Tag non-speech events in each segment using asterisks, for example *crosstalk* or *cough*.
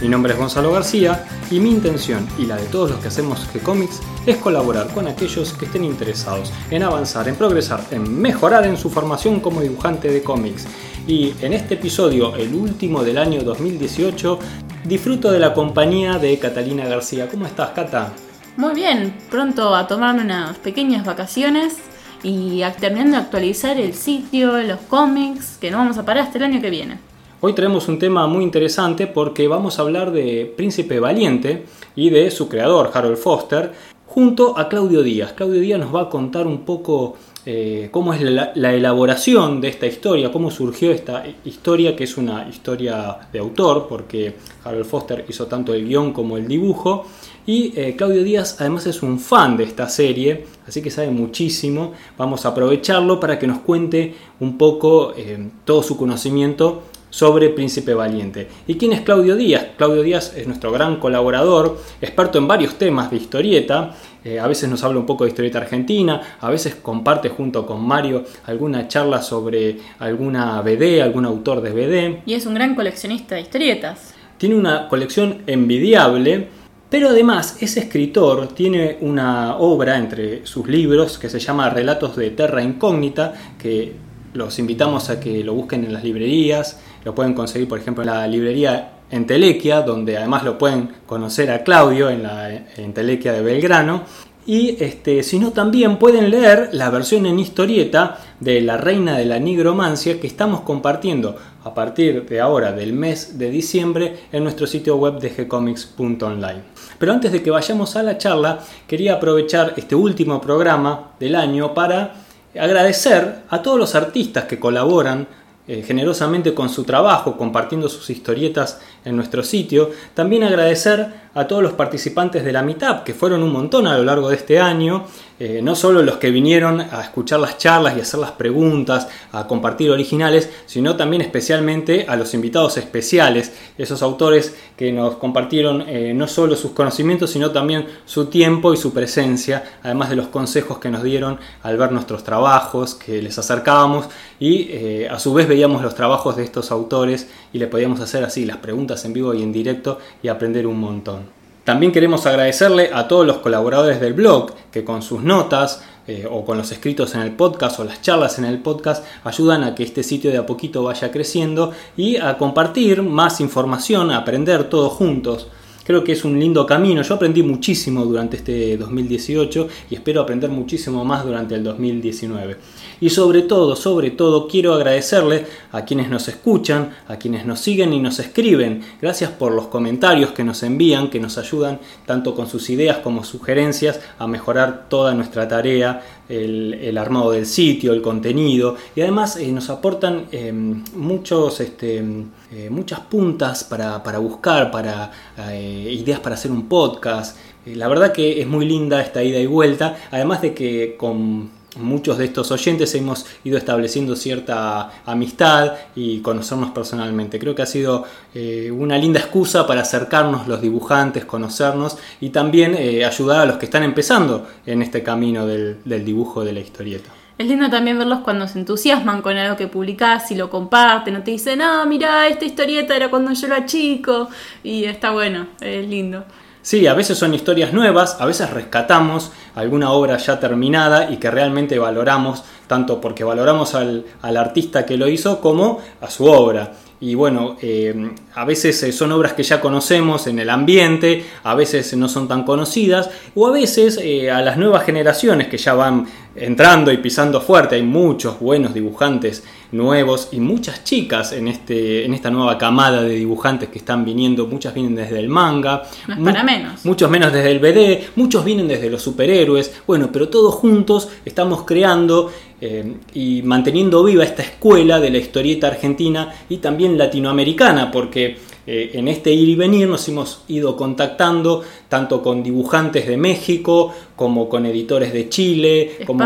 Mi nombre es Gonzalo García y mi intención y la de todos los que hacemos G-Comics es colaborar con aquellos que estén interesados en avanzar, en progresar, en mejorar en su formación como dibujante de cómics. Y en este episodio, el último del año 2018, disfruto de la compañía de Catalina García. ¿Cómo estás, Cata? Muy bien, pronto a tomarme unas pequeñas vacaciones y terminando de actualizar el sitio, los cómics, que no vamos a parar hasta el año que viene. Hoy traemos un tema muy interesante porque vamos a hablar de Príncipe Valiente y de su creador, Harold Foster, junto a Claudio Díaz. Claudio Díaz nos va a contar un poco eh, cómo es la, elaboración de esta historia, cómo surgió esta historia, que es una historia de autor, porque Harold Foster hizo tanto el guion como el dibujo. Y eh, Claudio Díaz además es un fan de esta serie, así que sabe muchísimo. Vamos a aprovecharlo para que nos cuente un poco eh, todo su conocimiento sobre Príncipe Valiente. ¿Y quién es Claudio Díaz? Claudio Díaz es nuestro gran colaborador, experto en varios temas de historieta, eh, a veces nos habla un poco de historieta argentina, a veces comparte junto con Mario alguna charla sobre alguna BD, algún autor de BD. Y es un gran coleccionista de historietas. Tiene una colección envidiable, pero además ese escritor tiene una obra entre sus libros que se llama Relatos de Terra Incógnita, que los invitamos a que lo busquen en las librerías, lo pueden conseguir, por ejemplo, en la librería Entelequia, donde además lo pueden conocer a Claudio en la Entelequia de Belgrano. Y este, si no, también pueden leer la versión en historieta de La Reina de la Nigromancia que estamos compartiendo a partir de ahora, del mes de diciembre, en nuestro sitio web de gcomics.online. Pero antes de que vayamos a la charla, quería aprovechar este último programa del año para agradecer a todos los artistas que colaboran eh, generosamente con su trabajo, compartiendo sus historietas en nuestro sitio. También agradecer a todos los participantes de la Meetup, que fueron un montón a lo largo de este año, eh, no solo los que vinieron a escuchar las charlas y hacer las preguntas, a compartir originales, sino también especialmente a los invitados especiales, esos autores que nos compartieron eh, no solo sus conocimientos, sino también su tiempo y su presencia, además de los consejos que nos dieron al ver nuestros trabajos, que les acercábamos y eh, a su vez veíamos los trabajos de estos autores y le podíamos hacer así las preguntas en vivo y en directo y aprender un montón. También queremos agradecerle a todos los colaboradores del blog que con sus notas eh, o con los escritos en el podcast o las charlas en el podcast ayudan a que este sitio de a poquito vaya creciendo y a compartir más información, a aprender todos juntos. Creo que es un lindo camino. Yo aprendí muchísimo durante este 2018 y espero aprender muchísimo más durante el 2019. Y sobre todo, sobre todo, quiero agradecerle a quienes nos escuchan, a quienes nos siguen y nos escriben. Gracias por los comentarios que nos envían, que nos ayudan tanto con sus ideas como sugerencias a mejorar toda nuestra tarea, el, armado del sitio, el contenido. Y además eh, nos aportan eh, muchos, este, eh, muchas puntas para, buscar, para ideas para hacer un podcast. La verdad que es muy linda esta ida y vuelta, además de que con muchos de estos oyentes hemos ido estableciendo cierta amistad y conocernos personalmente. Creo que ha sido eh, una linda excusa para acercarnos los dibujantes, conocernos y también eh, ayudar a los que están empezando en este camino del, dibujo de la historieta. Es lindo también verlos cuando se entusiasman con algo que publicás y lo comparten, o te dicen, ah, mira, esta historieta era cuando yo era chico, y está bueno, es lindo. Sí, a veces son historias nuevas, a veces rescatamos alguna obra ya terminada y que realmente valoramos, tanto porque valoramos al, artista que lo hizo como a su obra. Y bueno, eh, a veces eh, son obras que ya conocemos en el ambiente, a veces no son tan conocidas, o a veces eh, a las nuevas generaciones que ya van entrando y pisando fuerte. Hay muchos buenos dibujantes nuevos y muchas chicas en, este, en esta nueva camada de dibujantes que están viniendo. Muchas vienen desde el manga, para menos. muchos menos desde el BD, muchos vienen desde los superhéroes. Bueno, pero todos juntos estamos creando eh, y manteniendo viva esta escuela de la historieta argentina y también latinoamericana, porque eh, en este ir y venir nos hemos ido contactando tanto con dibujantes de México como con editores de Chile, como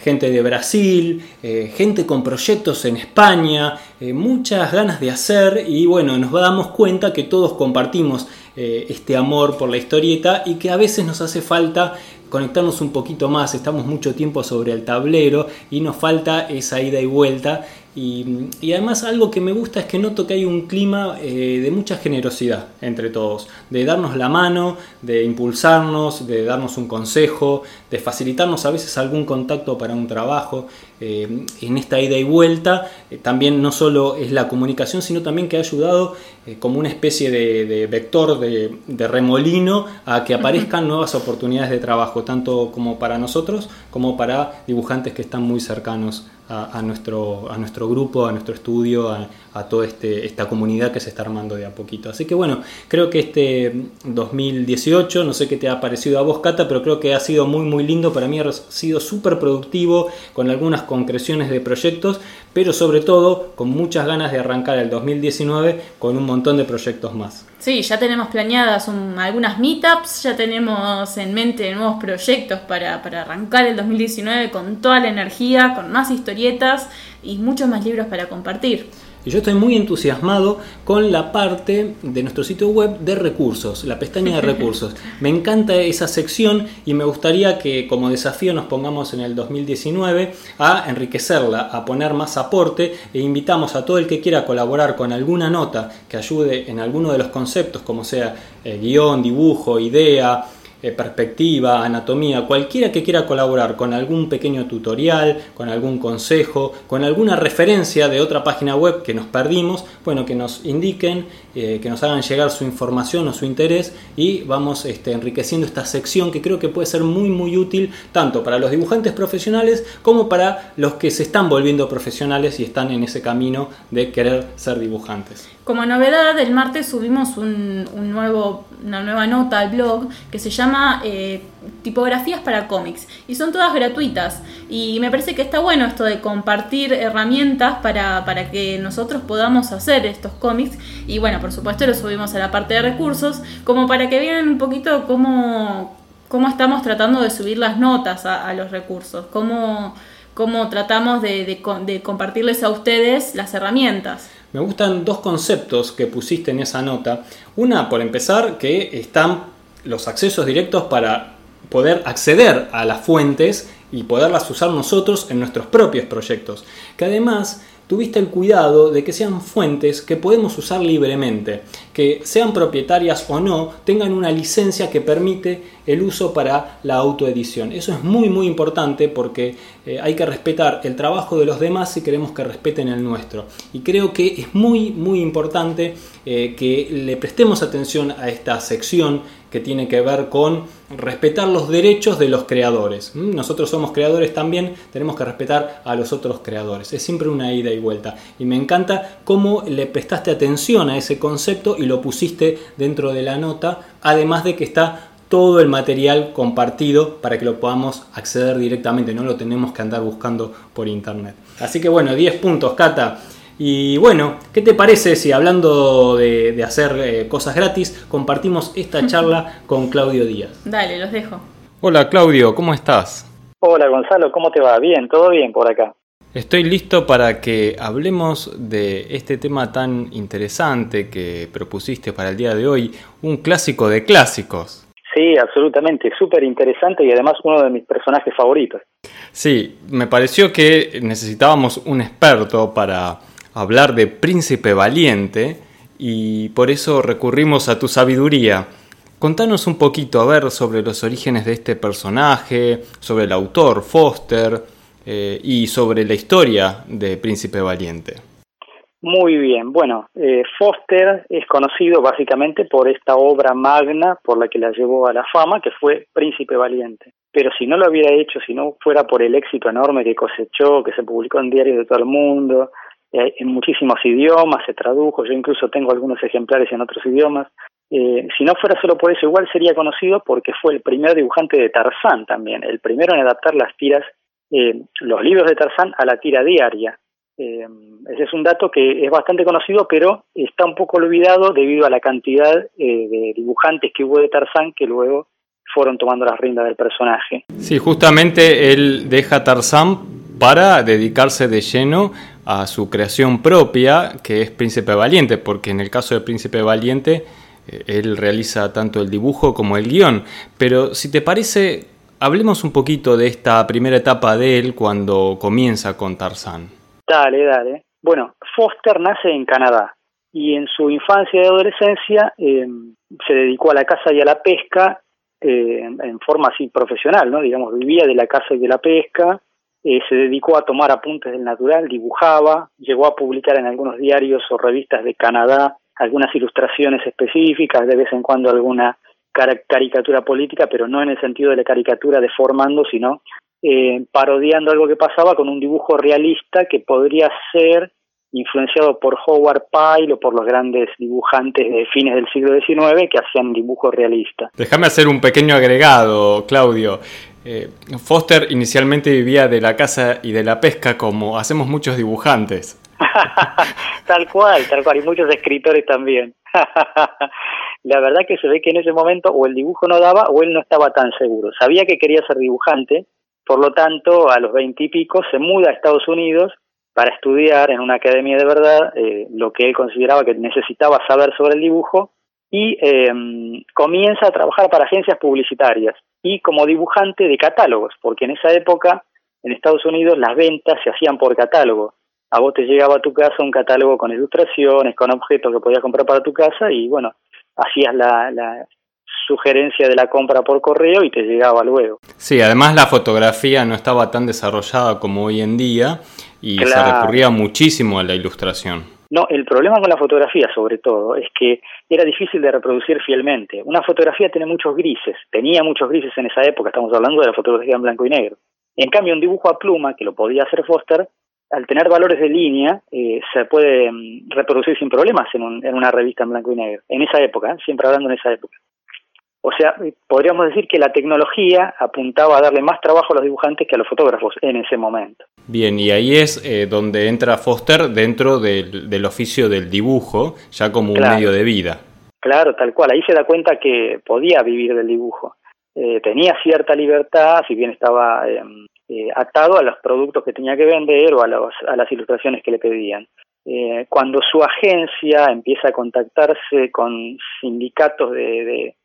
gente de Brasil, eh, gente con proyectos en España, eh, muchas ganas de hacer y bueno, nos damos cuenta que todos compartimos este amor por la historieta y que a veces nos hace falta conectarnos un poquito más, estamos mucho tiempo sobre el tablero y nos falta esa ida y vuelta y, además algo que me gusta es que noto que hay un clima eh, de mucha generosidad entre todos, de darnos la mano, de impulsarnos, de darnos un consejo, de facilitarnos a veces algún contacto para un trabajo. Eh, en esta ida y vuelta eh, también no solo es la comunicación, sino también que ha ayudado como una especie de, vector de, de, remolino a que aparezcan nuevas oportunidades de trabajo, tanto como para nosotros como para dibujantes que están muy cercanos a, nuestro, a nuestro grupo, a nuestro estudio, a, a toda este, esta comunidad que se está armando de a poquito. Así que bueno, creo que este 2018, no sé qué te ha parecido a vos, Cata, pero creo que ha sido muy, muy lindo. Para mí ha sido súper productivo, con algunas concreciones de proyectos, pero sobre todo con muchas ganas de arrancar el 2019 con un montón de proyectos más. Sí, ya tenemos planeadas algunas meetups, ya tenemos en mente nuevos proyectos para, para arrancar el 2019 con toda la energía, con más historietas y muchos más libros para compartir. Y yo estoy muy entusiasmado con la parte de nuestro sitio web de recursos, la pestaña de *laughs* recursos. Me encanta esa sección y me gustaría que como desafío nos pongamos en el 2019 a enriquecerla, a poner más aporte e invitamos a todo el que quiera colaborar con alguna nota que ayude en alguno de los conceptos, como sea eh, guion, dibujo, idea, perspectiva, anatomía, cualquiera que quiera colaborar con algún pequeño tutorial, con algún consejo, con alguna referencia de otra página web que nos perdimos, bueno, que nos indiquen, eh, que nos hagan llegar su información o su interés y vamos este, enriqueciendo esta sección que creo que puede ser muy muy útil tanto para los dibujantes profesionales como para los que se están volviendo profesionales y están en ese camino de querer ser dibujantes. Como novedad, el martes subimos un, nuevo, una nueva nota al blog que se llama eh, Tipografías para cómics. Y son todas gratuitas. Y me parece que está bueno esto de compartir herramientas para, para que nosotros podamos hacer estos cómics. Y bueno, por supuesto lo subimos a la parte de recursos como para que vean un poquito cómo, cómo estamos tratando de subir las notas a, los recursos, cómo, cómo tratamos de, de compartirles a ustedes las herramientas. Me gustan dos conceptos que pusiste en esa nota. Una, por empezar, que están los accesos directos para poder acceder a las fuentes y poderlas usar nosotros en nuestros propios proyectos. Que además tuviste el cuidado de que sean fuentes que podemos usar libremente, que sean propietarias o no, tengan una licencia que permite el uso para la autoedición. Eso es muy muy importante porque eh, hay que respetar el trabajo de los demás si queremos que respeten el nuestro. Y creo que es muy muy importante eh, que le prestemos atención a esta sección que tiene que ver con respetar los derechos de los creadores. ¿Mm? Nosotros somos creadores también, tenemos que respetar a los otros creadores. Es siempre una ida y vuelta. Y me encanta cómo le prestaste atención a ese concepto y lo pusiste dentro de la nota, además de que está todo el material compartido para que lo podamos acceder directamente, no lo tenemos que andar buscando por internet. Así que bueno, 10 puntos, Cata. Y bueno, ¿qué te parece si hablando de, hacer eh, cosas gratis, compartimos esta *laughs* charla con Claudio Díaz? Dale, los dejo. Hola Claudio, ¿cómo estás? Hola Gonzalo, ¿cómo te va? Bien, todo bien por acá. Estoy listo para que hablemos de este tema tan interesante que propusiste para el día de hoy, un clásico de clásicos. Sí, absolutamente, súper interesante y además uno de mis personajes favoritos. Sí, me pareció que necesitábamos un experto para hablar de Príncipe Valiente y por eso recurrimos a tu sabiduría. Contanos un poquito, a ver, sobre los orígenes de este personaje, sobre el autor, Foster, eh, y sobre la historia de Príncipe Valiente. Muy bien, bueno, eh, Foster es conocido básicamente por esta obra magna por la que la llevó a la fama, que fue Príncipe Valiente. Pero si no lo hubiera hecho, si no fuera por el éxito enorme que cosechó, que se publicó en diarios de todo el mundo, eh, en muchísimos idiomas, se tradujo, yo incluso tengo algunos ejemplares en otros idiomas, eh, si no fuera solo por eso, igual sería conocido porque fue el primer dibujante de Tarzán también, el primero en adaptar las tiras, los libros de Tarzán a la tira diaria Eh, ese es un dato que es bastante conocido, pero está un poco olvidado debido a la cantidad eh, de dibujantes que hubo de Tarzán que luego fueron tomando las riendas del personaje. Sí, justamente él deja Tarzán para dedicarse de lleno a su creación propia, que es Príncipe Valiente, porque en el caso de Príncipe Valiente, eh, él realiza tanto el dibujo como el guion. Pero si te parece, hablemos un poquito de esta primera etapa de él cuando comienza con Tarzán. Dale, dale. Bueno, Foster nace en Canadá y en su infancia y adolescencia eh, se dedicó a la caza y a la pesca eh, en forma así profesional, ¿no? Digamos, vivía de la caza y de la pesca, eh, se dedicó a tomar apuntes del natural, dibujaba, llegó a publicar en algunos diarios o revistas de Canadá algunas ilustraciones específicas, de vez en cuando alguna caricatura política, pero no en el sentido de la caricatura deformando, sino eh, parodiando algo que pasaba con un dibujo realista que podría ser influenciado por Howard Pyle o por los grandes dibujantes de fines del siglo XIX que hacían dibujos realistas. Déjame hacer un pequeño agregado, Claudio. Eh, Foster inicialmente vivía de la caza y de la pesca como hacemos muchos dibujantes. *laughs* tal cual, tal cual, y muchos escritores también. *laughs* la verdad que se ve que en ese momento o el dibujo no daba o él no estaba tan seguro. Sabía que quería ser dibujante, por lo tanto, a los veintipico se muda a Estados Unidos para estudiar en una academia de verdad eh, lo que él consideraba que necesitaba saber sobre el dibujo y em, comienza a trabajar para agencias publicitarias y como dibujante de catálogos, porque en esa época en Estados Unidos las ventas se hacían por catálogo. A vos te llegaba a tu casa un catálogo con ilustraciones, con objetos que podías comprar para tu casa y bueno, hacías la, la sugerencia de la compra por correo y te llegaba luego. Sí, además la fotografía no estaba tan desarrollada como hoy en día y se recurría muchísimo a la ilustración. No, el problema con la fotografía sobre todo es que era difícil de reproducir fielmente. Una fotografía tiene muchos grises, tenía muchos grises en esa época, estamos hablando de la fotografía en blanco y negro. En cambio, un dibujo a pluma, que lo podía hacer Foster, al tener valores de línea, eh, se puede mm, reproducir sin problemas en, en, una revista en blanco y negro. En esa época, ¿eh? siempre hablando en esa época. O sea, podríamos decir que la tecnología apuntaba a darle más trabajo a los dibujantes que a los fotógrafos en ese momento. Bien, y ahí es eh, donde entra Foster dentro del, oficio del dibujo, ya como un medio de vida. Claro, tal cual. Ahí se da cuenta que podía vivir del dibujo. Eh, tenía cierta libertad, si bien estaba em, eh, atado a los productos que tenía que vender o a, a las ilustraciones que le pedían. cuando su agencia empieza a contactarse con sindicatos de de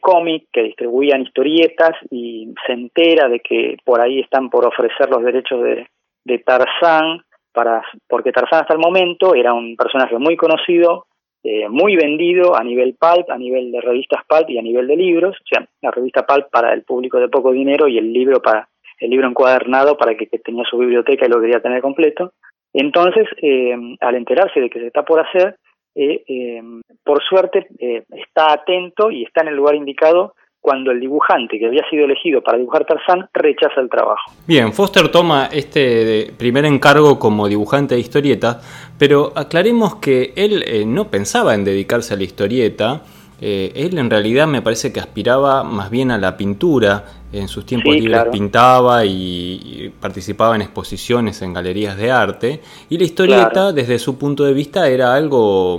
cómic que distribuían historietas y se entera de que por ahí están por ofrecer los derechos de, de Tarzán, para, porque Tarzán hasta el momento era un personaje muy conocido, eh, muy vendido a nivel pulp, a nivel de revistas pulp y a nivel de libros, o sea, la revista pulp para el público de poco dinero y el libro para el libro encuadernado para que, que tenía su biblioteca y lo quería tener completo. Entonces, eh, al enterarse de que se está por hacer, eh, eh, por suerte eh, está atento y está en el lugar indicado cuando el dibujante que había sido elegido para dibujar Tarzán rechaza el trabajo. Bien, Foster toma este primer encargo como dibujante de historieta, pero aclaremos que él no pensaba en dedicarse a la historieta, eh, él en realidad me parece que aspiraba más bien a la pintura, en sus tiempos libres pintaba y, participaba en exposiciones en galerías de arte, y la historieta desde su punto de vista era algo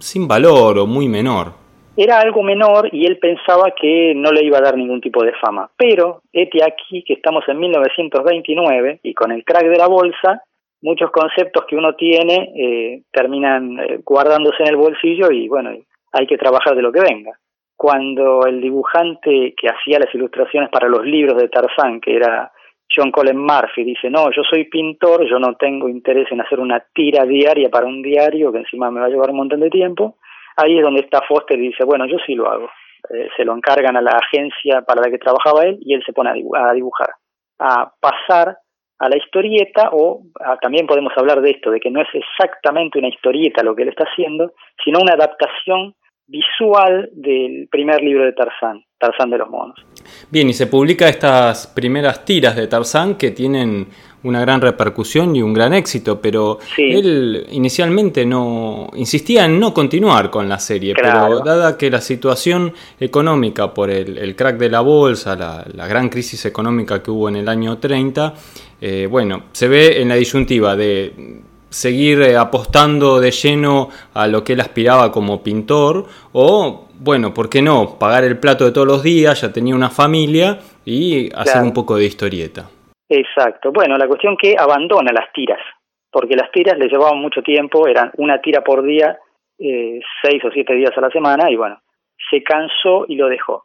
sin valor o muy menor. Era algo menor y él pensaba que no le iba a dar ningún tipo de fama. Pero, este aquí que estamos en 1929 y con el crack de la bolsa, muchos conceptos que uno tiene eh, terminan eh, guardándose en el bolsillo y bueno, hay que trabajar de lo que venga. Cuando el dibujante que hacía las ilustraciones para los libros de Tarzán, que era John Colin Murphy, dice, no, yo soy pintor, yo no tengo interés en hacer una tira diaria para un diario, que encima me va a llevar un montón de tiempo, ahí es donde está Foster y dice, bueno, yo sí lo hago. Eh, se lo encargan a la agencia para la que trabajaba él y él se pone a dibujar, a pasar a la historieta o también podemos hablar de esto, de que no es exactamente una historieta lo que él está haciendo, sino una adaptación visual del primer libro de Tarzán, Tarzán de los monos. Bien, y se publica estas primeras tiras de Tarzán que tienen una gran repercusión y un gran éxito, pero él inicialmente no insistía en no continuar con la serie, pero dada que la situación económica por el, crack de la bolsa, la, la, gran crisis económica que hubo en el año 30, eh, bueno, se ve en la disyuntiva de seguir eh, apostando de lleno a lo que él aspiraba como pintor o, bueno, ¿por qué no? Pagar el plato de todos los días, ya tenía una familia y hacer un poco de historieta. Exacto. Bueno, la cuestión que abandona las tiras, porque las tiras le llevaban mucho tiempo, eran una tira por día, eh, seis o siete días a la semana y bueno, se cansó y lo dejó.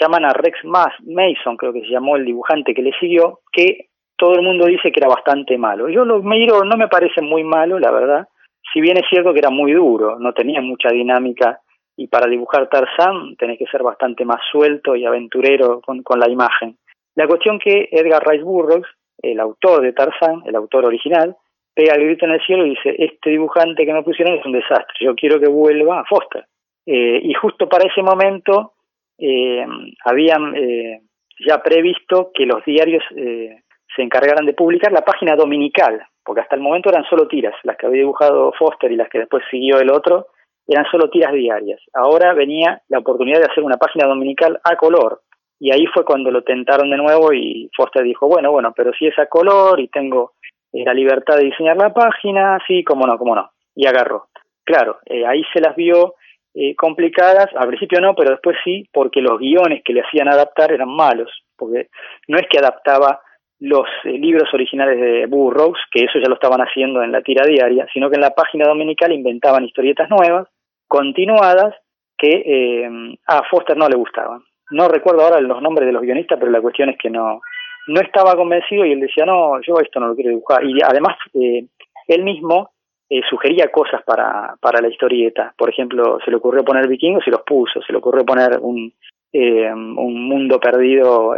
Llaman a Rex Mason, creo que se llamó el dibujante que le siguió, que todo el mundo dice que era bastante malo. Yo lo miro, no me parece muy malo, la verdad. Si bien es cierto que era muy duro, no tenía mucha dinámica y para dibujar Tarzán tenés que ser bastante más suelto y aventurero con, con la imagen. La cuestión que Edgar Rice Burroughs, el autor de Tarzán, el autor original, pega el grito en el cielo y dice, este dibujante que me pusieron es un desastre, yo quiero que vuelva a Foster. Eh, y justo para ese momento eh, habían eh, ya previsto que los diarios eh, se encargaran de publicar la página dominical, porque hasta el momento eran solo tiras, las que había dibujado Foster y las que después siguió el otro, eran solo tiras diarias. Ahora venía la oportunidad de hacer una página dominical a color, y ahí fue cuando lo tentaron de nuevo y Foster dijo, bueno, bueno, pero si es a color y tengo la libertad de diseñar la página, sí, cómo no, cómo no, y agarró. Claro, ahí se las vio eh, complicadas, al principio no, pero después sí, porque los guiones que le hacían adaptar eran malos, porque no es que adaptaba los eh, libros originales de Burroughs, que eso ya lo estaban haciendo en la tira diaria, sino que en la página dominical inventaban historietas nuevas, continuadas, que eh, a Foster no le gustaban. No recuerdo ahora los nombres de los guionistas, pero la cuestión es que no, no estaba convencido y él decía, no, yo esto no lo quiero dibujar. Y además, eh, él mismo eh, sugería cosas para, para la historieta. Por ejemplo, se le ocurrió poner vikingos y los puso, se le ocurrió poner un, un mundo perdido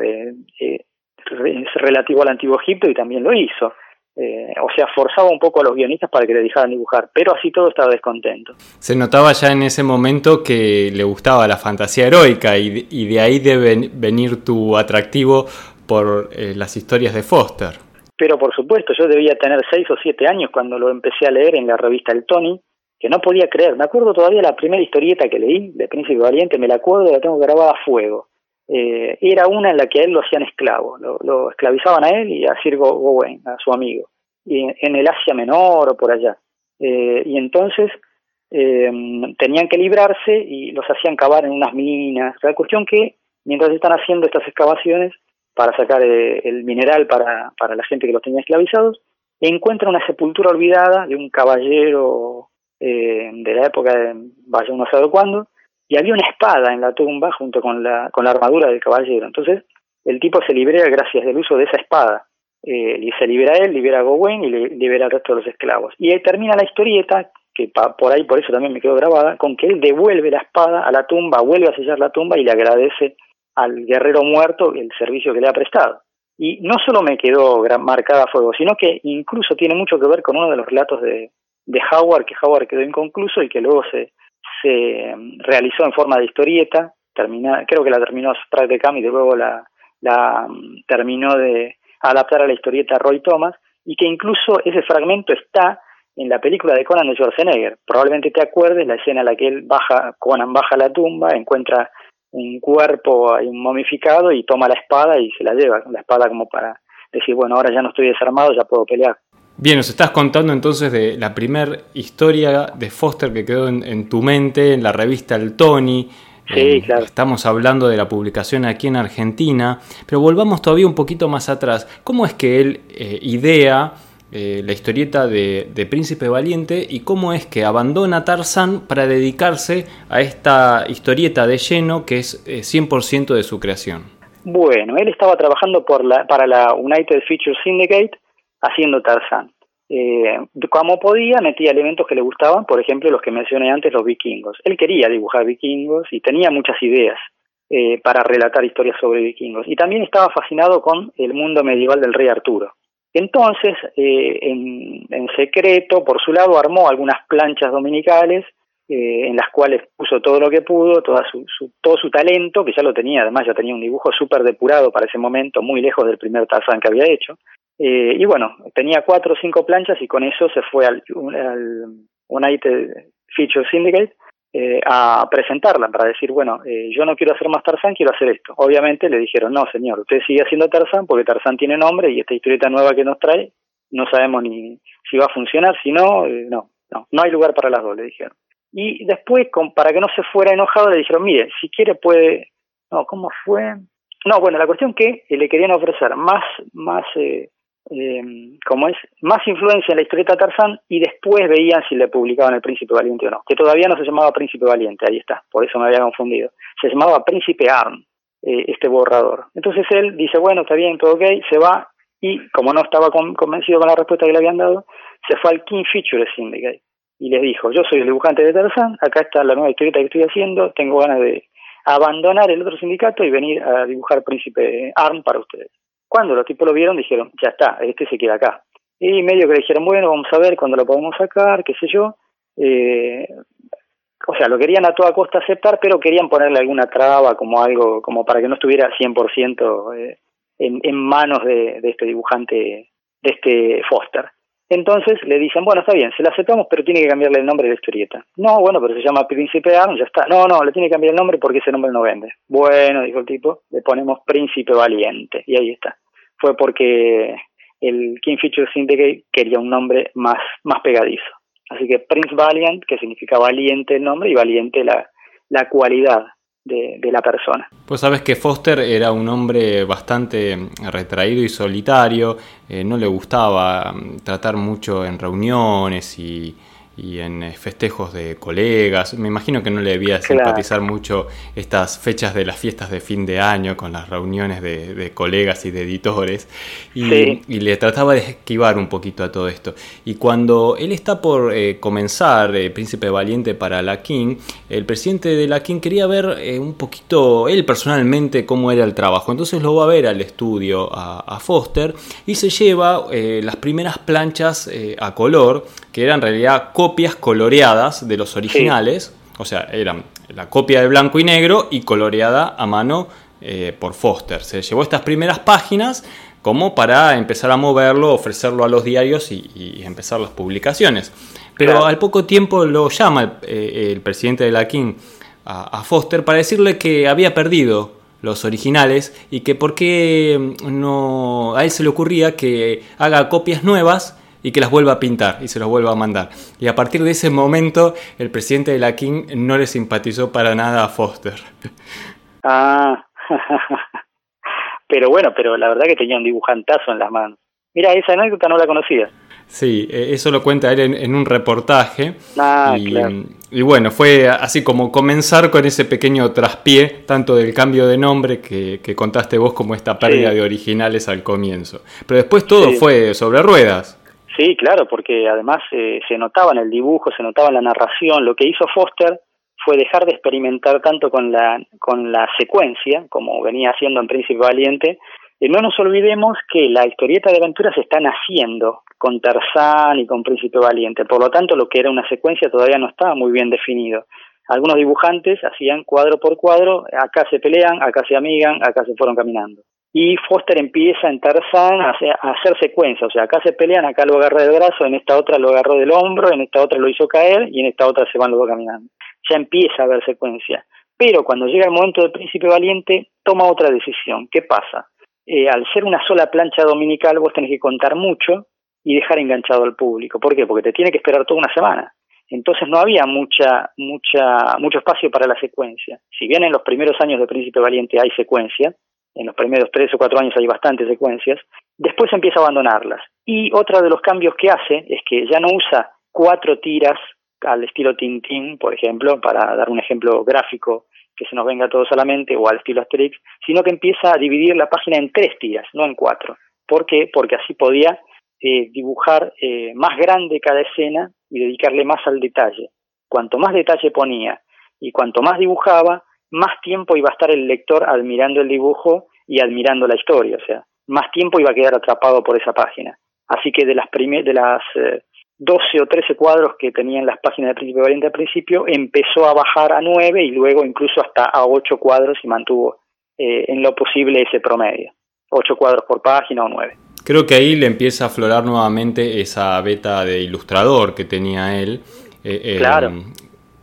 eh, eh relativo al antiguo Egipto y también lo hizo. Eh, o sea, forzaba un poco a los guionistas para que le dejaran dibujar, pero así todo estaba descontento. Se notaba ya en ese momento que le gustaba la fantasía heroica y, y de ahí debe venir tu atractivo por las historias de Foster. Pero por supuesto, yo debía tener seis o siete años cuando lo empecé a leer en la revista El Tony, que no podía creer. Me acuerdo todavía la primera historieta que leí, de Príncipe Valiente, me la acuerdo, la tengo grabada a fuego. Eh, era una en la que a él lo hacían esclavo, lo, esclavizaban a él y a Sir Gawain, a su amigo, y en el Asia Menor o por allá. Eh, y entonces eh, tenían que librarse y los hacían cavar en unas minas. La cuestión que, mientras están haciendo estas excavaciones, para sacar eh, el mineral para, para la gente que los tenía esclavizados, encuentra una sepultura olvidada de un caballero eh, de la época de vaya uno sabe cuándo, y había una espada en la tumba junto con la, con la armadura del caballero. Entonces, el tipo se libera gracias al uso de esa espada. Eh, y se libera él, libera a Gawain y libera al resto de los esclavos. Y ahí termina la historieta, que por ahí por eso también me quedó grabada, con que él devuelve la espada a la tumba, vuelve a sellar la tumba y le agradece al guerrero muerto el servicio que le ha prestado. Y no solo me quedó marcada a fuego, sino que incluso tiene mucho que ver con uno de los relatos de, de Howard, que Howard quedó inconcluso y que luego se, se realizó en forma de historieta, termina, creo que la terminó Sprague de Cam y luego la, la mm, terminó de adaptar a la historieta Roy Thomas, y que incluso ese fragmento está en la película de Conan de Schwarzenegger. Probablemente te acuerdes la escena en la que él baja, Conan baja la tumba, encuentra un cuerpo momificado y toma la espada y se la lleva, la espada como para decir, bueno, ahora ya no estoy desarmado, ya puedo pelear. Bien, nos estás contando entonces de la primera historia de Foster que quedó en, tu mente, en la revista El Tony. Sí, eh, claro. Estamos hablando de la publicación aquí en Argentina, pero volvamos todavía un poquito más atrás. ¿Cómo es que él eh, idea eh, la historieta de, Príncipe Valiente y cómo es que abandona Tarzán para dedicarse a esta historieta de lleno que es 100% eh, de su creación. Bueno, él estaba trabajando por la, para la United Feature Syndicate haciendo Tarzán. Eh, como podía, metía elementos que le gustaban, por ejemplo, los que mencioné antes, los vikingos. Él quería dibujar vikingos y tenía muchas ideas eh, para relatar historias sobre vikingos. Y también estaba fascinado con el mundo medieval del rey Arturo. Entonces, eh, en, secreto, por su lado, armó algunas planchas dominicales eh, en las cuales puso todo lo que pudo, toda su, todo su talento, que ya lo tenía, además ya tenía un dibujo súper depurado para ese momento, muy lejos del primer Tarzan que había hecho. Eh, y bueno, tenía cuatro o cinco planchas y con eso se fue al, al United Feature Syndicate eh, a presentarla para decir, bueno, eh, yo no quiero hacer más Tarzán, quiero hacer esto. Obviamente le dijeron, no, señor, usted sigue haciendo Tarzán porque Tarzán tiene nombre y esta historieta nueva que nos trae no sabemos ni si va a funcionar, si no, eh, no, no, no hay lugar para las dos, le dijeron. Y después, con, para que no se fuera enojado, le dijeron, mire, si quiere puede, no, ¿cómo fue? No, bueno, la cuestión que le querían ofrecer más, más, eh, eh, es, más influencia en la historieta Tarzán y después veían si le publicaban El Príncipe Valiente o no, que todavía no se llamaba Príncipe Valiente, ahí está, por eso me había confundido. Se llamaba Príncipe Arm, eh, este borrador. Entonces él dice, bueno, está bien, todo ok, se va y como no estaba convencido con la respuesta que le habían dado, se fue al King Features Syndicate y les dijo, yo soy el dibujante de Tarzán, acá está la nueva historieta que estoy haciendo, tengo ganas de abandonar el otro sindicato y venir a dibujar Príncipe Arm para ustedes. Cuando los tipos lo vieron dijeron, ya está, este se queda acá. Y medio que le dijeron, bueno, vamos a ver cuándo lo podemos sacar, qué sé yo. Eh, o sea, lo querían a toda costa aceptar, pero querían ponerle alguna traba como algo, como para que no estuviera 100% eh, en, en manos de, de este dibujante, de este Foster. Entonces le dicen, bueno, está bien, se la aceptamos, pero tiene que cambiarle el nombre de la historieta. No, bueno, pero se llama Príncipe Arm, ya está. No, no, le tiene que cambiar el nombre porque ese nombre no vende. Bueno, dijo el tipo, le ponemos Príncipe Valiente. Y ahí está. Fue porque el King Feature Syndicate quería un nombre más, más pegadizo. Así que Prince Valiant, que significa valiente el nombre, y valiente la, la cualidad de, la persona. Pues sabes que Foster era un hombre bastante retraído y solitario, eh, no le gustaba mm, tratar mucho en reuniones y y en eh, festejos de colegas. Me imagino que no le debía simpatizar mucho estas fechas de las fiestas de fin de año con las reuniones de, colegas y de editores y, le trataba de esquivar un poquito a todo esto. Y cuando él está por eh, comenzar eh, Príncipe Valiente para la King, el presidente de la King quería ver un poquito él personalmente cómo era el trabajo. Entonces lo va a ver al estudio a, Foster y se lleva las primeras planchas a color que eran en realidad copias coloreadas de los originales, o sea, eran la copia de blanco y negro y coloreada a mano eh, por Foster. Se llevó estas primeras páginas como para empezar a moverlo, ofrecerlo a los diarios y, empezar las publicaciones. Pero al poco tiempo lo llama el, eh, presidente de la King a, Foster para decirle que había perdido los originales y que por qué no a él se le ocurría que haga copias nuevas y que las vuelva a pintar y se los vuelva a mandar. Y a partir de ese momento, el presidente de la King no le simpatizó para nada a Foster. *laughs* Ah, *laughs* pero bueno, pero la verdad que tenía un dibujantazo en las manos. Mira, esa anécdota no la conocía. Sí, e, eso lo cuenta él en, un reportaje. Ah, y, y, bueno, fue así como comenzar con ese pequeño traspié, tanto del cambio de nombre que, contaste vos como esta pérdida de originales al comienzo. Pero después todo fue sobre ruedas. Sí, claro, porque además eh, se notaba en el dibujo, se notaba en la narración. Lo que hizo Foster fue dejar de experimentar tanto con la, con la secuencia, como venía haciendo en Príncipe Valiente. Y no nos olvidemos que la historieta de aventuras se está naciendo con Tarzán y con Príncipe Valiente. Por lo tanto, lo que era una secuencia todavía no estaba muy bien definido. Algunos dibujantes hacían cuadro por cuadro, acá se pelean, acá se amigan, acá se fueron caminando y Foster empieza en Tarzán a hacer, secuencia, o sea, acá se pelean, acá lo agarra del brazo, en esta otra lo agarró del hombro, en esta otra lo hizo caer y en esta otra se van los dos caminando. Ya empieza a haber secuencia. Pero cuando llega el momento del príncipe valiente, toma otra decisión. ¿Qué pasa? Eh, al ser una sola plancha dominical, vos tenés que contar mucho y dejar enganchado al público. ¿Por qué? Porque te tiene que esperar toda una semana. Entonces no había mucha, mucha, mucho espacio para la secuencia. Si bien en los primeros años de Príncipe Valiente hay secuencia, en los primeros tres o cuatro años hay bastantes secuencias, después empieza a abandonarlas. Y otro de los cambios que hace es que ya no usa cuatro tiras al estilo Tintín, por ejemplo, para dar un ejemplo gráfico que se nos venga a todos a la mente, o al estilo Asterix, sino que empieza a dividir la página en tres tiras, no en cuatro. ¿Por qué? Porque así podía eh, dibujar eh, más grande cada escena y dedicarle más al detalle. Cuanto más detalle ponía y cuanto más dibujaba, más tiempo iba a estar el lector admirando el dibujo y admirando la historia, o sea, más tiempo iba a quedar atrapado por esa página. Así que de las, de las 12 eh, o 13 cuadros que tenían las páginas de Príncipe Valiente al principio, empezó a bajar a 9 y luego incluso hasta a 8 cuadros y mantuvo eh, en lo posible ese promedio. 8 cuadros por página o 9. Creo que ahí le empieza a aflorar nuevamente esa beta de ilustrador que tenía él. Eh, claro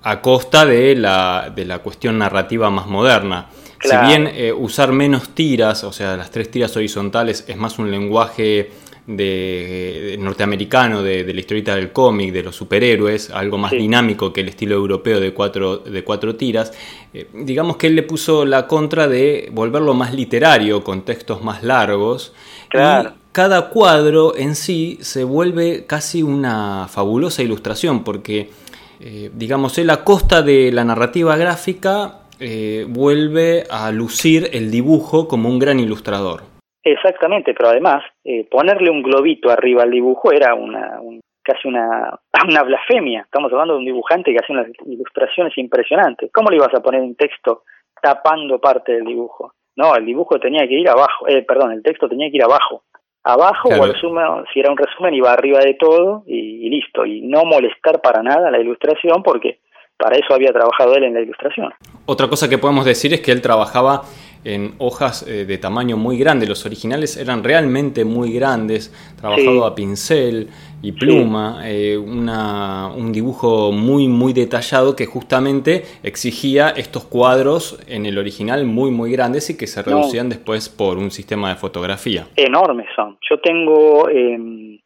a costa de la, de la cuestión narrativa más moderna. Si bien eh, usar menos tiras, o sea, las tres tiras horizontales es más un lenguaje de, norteamericano de, la historieta del cómic, de los superhéroes, algo más dinámico que el estilo europeo de cuatro, de cuatro tiras. Eh, digamos que él le puso la contra de volverlo más literario, con textos más largos. Claro. Y cada cuadro en sí se vuelve casi una fabulosa ilustración, porque, eh, digamos, él a costa de la narrativa gráfica eh, vuelve a lucir el dibujo como un gran ilustrador. Exactamente, pero además eh, ponerle un globito arriba al dibujo era una, casi una, *laughs* una blasfemia. Estamos hablando de un dibujante que hace unas ilustraciones impresionantes. ¿Cómo le ibas a poner un texto tapando parte del dibujo? No, el dibujo tenía que ir abajo, eh, perdón, el texto tenía que ir abajo. Abajo o resumen, si era un resumen iba arriba de todo y listo, y no molestar para nada la ilustración porque para eso había trabajado él en la ilustración. Otra cosa que podemos decir es que él trabajaba en hojas eh, de tamaño muy grande. Los originales eran realmente muy grandes, trabajado a pincel y pluma, eh, un dibujo muy muy detallado que justamente exigía estos cuadros en el original muy muy grandes y que se reducían después por un sistema de fotografía. Enormes son. Yo tengo em,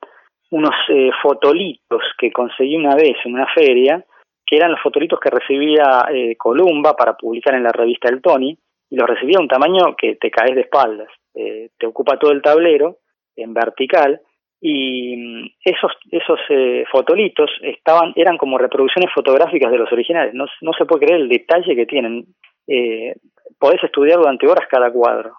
unos eh, fotolitos que conseguí una vez en una feria, que eran los fotolitos que recibía Columba para publicar en la revista El Tony, y lo recibía a un tamaño que te caes de espaldas, eh, te ocupa todo el tablero en vertical y mm, esos esos eh, fotolitos estaban eran como reproducciones fotográficas de los originales, no, no se puede creer el detalle que tienen. Eh, podés estudiar durante horas cada cuadro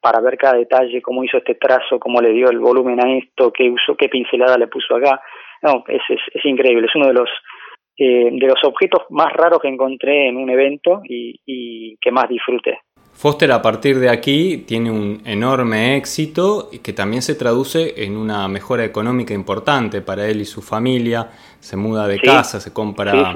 para, ver cada detalle, cómo hizo este trazo, cómo le dio el volumen a esto, qué usó, qué pincelada le puso acá. No, es, es increíble, es uno de los eh, de los objetos más raros que encontré en un evento y, que más disfruté. Foster a partir de aquí tiene un enorme éxito y que también se traduce en una mejora económica importante para él y su familia. Se muda de casa, se compra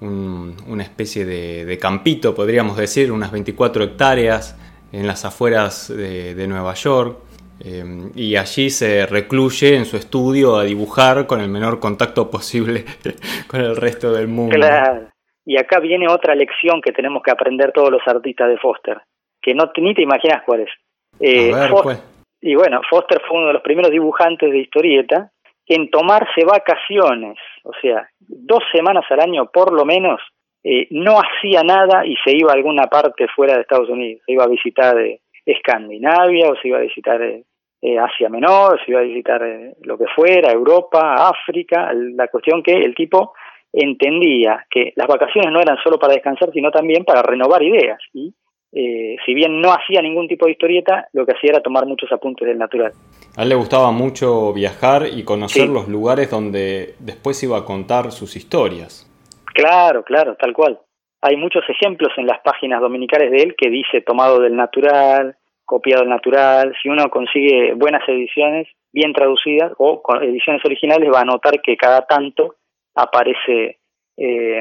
una especie de, campito, podríamos decir, unas 24 hectáreas en las afueras de Nueva York. Em, y allí se recluye en su estudio a dibujar con el menor contacto posible *laughs* con el resto del mundo. Claro. Y acá viene otra lección que tenemos que aprender todos los artistas de Foster, que no ni te imaginas cuál es. Eh, y bueno, Foster fue uno de los primeros dibujantes de historieta en tomarse vacaciones, o sea, dos semanas al año por lo menos, eh, no hacía nada y se iba a alguna parte fuera de Estados Unidos, se iba a visitar eh, Escandinavia o se iba a visitar eh, eh, Asia Menor, se iba a visitar eh, lo que fuera, Europa, África, la cuestión que el tipo entendía que las vacaciones no eran solo para descansar, sino también para renovar ideas. Y eh, si bien no hacía ningún tipo de historieta, lo que hacía era tomar muchos apuntes del natural. A él le gustaba mucho viajar y conocer los lugares donde después iba a contar sus historias. Claro, claro, tal cual. Hay muchos ejemplos en las páginas dominicales de él que dice tomado del natural, copiado natural, si uno consigue buenas ediciones, bien traducidas o con ediciones originales, va a notar que cada tanto aparece eh,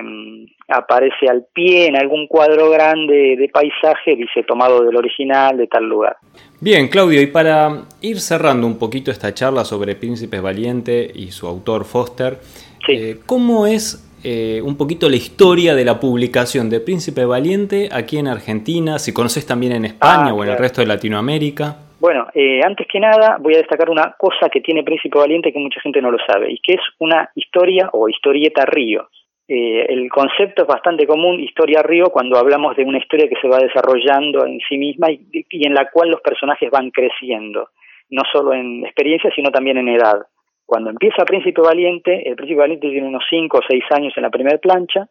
aparece al pie en algún cuadro grande de paisaje, dice tomado del original de tal lugar. Bien, Claudio, y para ir cerrando un poquito esta charla sobre Príncipe Valiente y su autor Foster, eh, ¿cómo es eh, un poquito la historia de la publicación de Príncipe Valiente aquí en Argentina, si conoces también en España ah, o en el resto de Latinoamérica. Bueno, eh, antes que nada voy a destacar una cosa que tiene Príncipe Valiente que mucha gente no lo sabe, y que es una historia o historieta río. Eh, el concepto es bastante común, historia río, cuando hablamos de una historia que se va desarrollando en sí misma y, y en la cual los personajes van creciendo, no solo en experiencia, sino también en edad. Cuando empieza Príncipe Valiente, el Príncipe Valiente tiene unos 5 o 6 años en la primera plancha,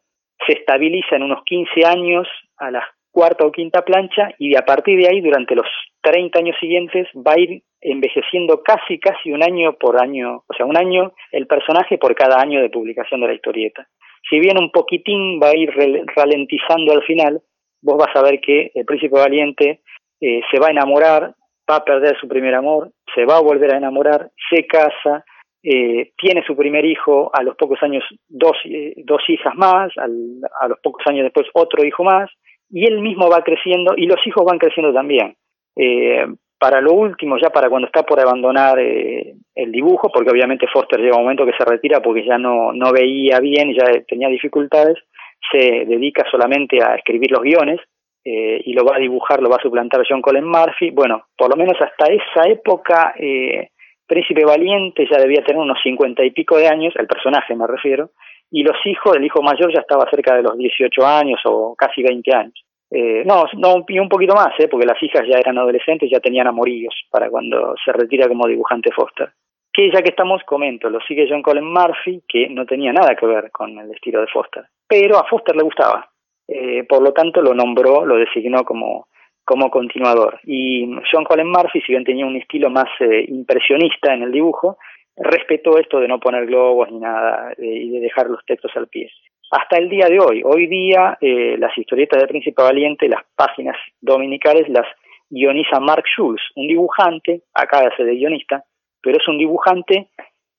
se estabiliza en unos 15 años a la cuarta o quinta plancha y a partir de ahí, durante los 30 años siguientes, va a ir envejeciendo casi, casi un año por año, o sea, un año el personaje por cada año de publicación de la historieta. Si bien un poquitín va a ir ralentizando al final, vos vas a ver que el príncipe valiente eh, se va a enamorar, va a perder su primer amor, se va a volver a enamorar, se casa, eh, tiene su primer hijo, a los pocos años dos, eh, dos hijas más, a los pocos años después otro hijo más, y él mismo va creciendo y los hijos van creciendo también. Eh, para lo último, ya para cuando está por abandonar el dibujo, porque obviamente Foster llega un momento que se retira porque ya no, no veía bien ya tenía dificultades, se dedica solamente a escribir los guiones y lo va a dibujar, lo va a suplantar John Colin Murphy. Bueno, por lo menos hasta esa época Príncipe Valiente ya debía tener unos cincuenta y pico de años, el personaje me refiero, y los hijos, el hijo mayor ya estaba cerca de los 18 años o casi 20 años. Eh, no, no, y un poquito más, ¿eh? porque las hijas ya eran adolescentes, ya tenían amorillos para cuando se retira como dibujante Foster. Que ya que estamos, comento, lo sigue John Colin Murphy, que no tenía nada que ver con el estilo de Foster, pero a Foster le gustaba. Eh, por lo tanto, lo nombró, lo designó como, como continuador. Y John Colin Murphy, si bien tenía un estilo más eh, impresionista en el dibujo, respetó esto de no poner globos ni nada y de dejar los textos al pie hasta el día de hoy. Hoy día eh, las historietas de Príncipe Valiente, las páginas dominicales, las guioniza Mark Schulz, un dibujante, acá hace de guionista, pero es un dibujante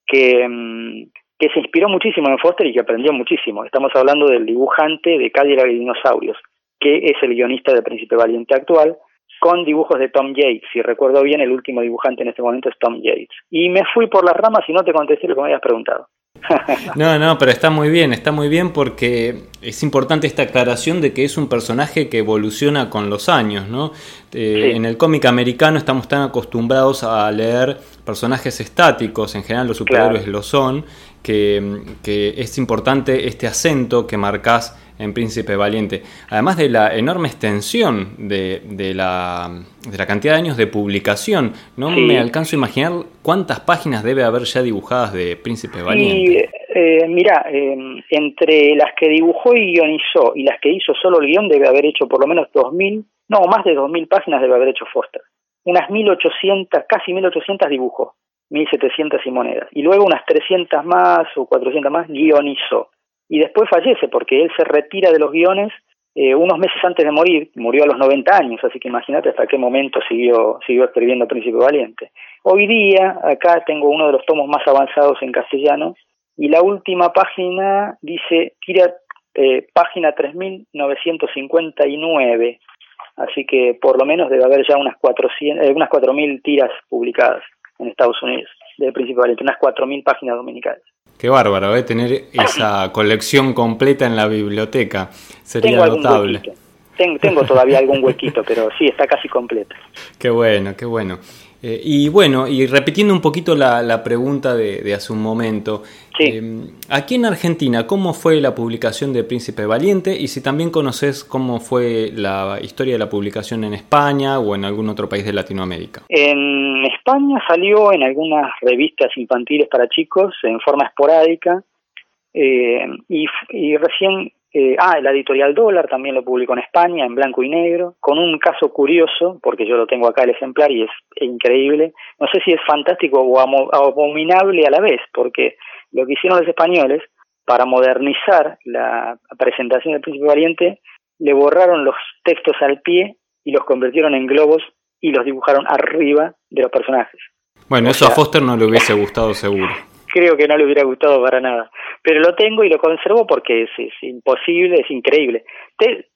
que, mm, que se inspiró muchísimo en Foster y que aprendió muchísimo. Estamos hablando del dibujante de Cadillac y Dinosaurios, que es el guionista de Príncipe Valiente actual, con dibujos de Tom Yates. Si recuerdo bien, el último dibujante en este momento es Tom Yates. Y me fui por las ramas y no te contesté lo que me habías preguntado. *laughs* No, no, pero está muy bien, está muy bien porque es importante esta aclaración de que es un personaje que evoluciona con los años, ¿no? Eh, en el cómic americano estamos tan acostumbrados a leer personajes estáticos, en general los superhéroes lo son, que, que, es importante este acento que marcas en Príncipe Valiente. Además de la enorme extensión de, de, la, de la, cantidad de años de publicación, no me alcanzo a imaginar cuántas páginas debe haber ya dibujadas de Príncipe Valiente. Eh, mira, eh, entre las que dibujó y guionizó y las que hizo solo el guion debe haber hecho por lo menos 2.000, no, más de 2.000 páginas debe haber hecho Foster. Unas 1.800, casi 1.800 dibujó, 1.700 y monedas. Y luego unas 300 más o 400 más guionizó y después fallece porque él se retira de los guiones eh, unos meses antes de morir, murió a los 90 años, así que imagínate hasta qué momento siguió, siguió escribiendo Príncipe Valiente. Hoy día, acá tengo uno de los tomos más avanzados en castellano, y la última página dice, tira eh, página 3959, así que por lo menos debe haber ya unas 400, eh, unas 4.000 tiras publicadas en Estados Unidos de Príncipe Valiente, unas 4.000 páginas dominicales. Qué bárbaro, ¿eh? tener esa colección completa en la biblioteca. Sería notable. Tengo, todavía algún huequito, pero sí, está casi completa. Qué bueno, qué bueno. Eh, y bueno, y repitiendo un poquito la, pregunta de, hace un momento, eh, aquí en Argentina, ¿cómo fue la publicación de Príncipe Valiente? Y si también conoces cómo fue la historia de la publicación en España o en algún otro país de Latinoamérica. En España salió en algunas revistas infantiles para chicos en forma esporádica eh, y, y recién eh, ah, la editorial Dólar también lo publicó en España, en blanco y negro, con un caso curioso, porque yo lo tengo acá el ejemplar y es increíble. No sé si es fantástico o abominable a la vez, porque lo que hicieron los españoles para modernizar la presentación del Príncipe Valiente, le borraron los textos al pie y los convirtieron en globos y los dibujaron arriba de los personajes. Bueno, eso a Foster no le hubiese gustado seguro creo que no le hubiera gustado para nada. Pero lo tengo y lo conservo porque es, imposible, es increíble.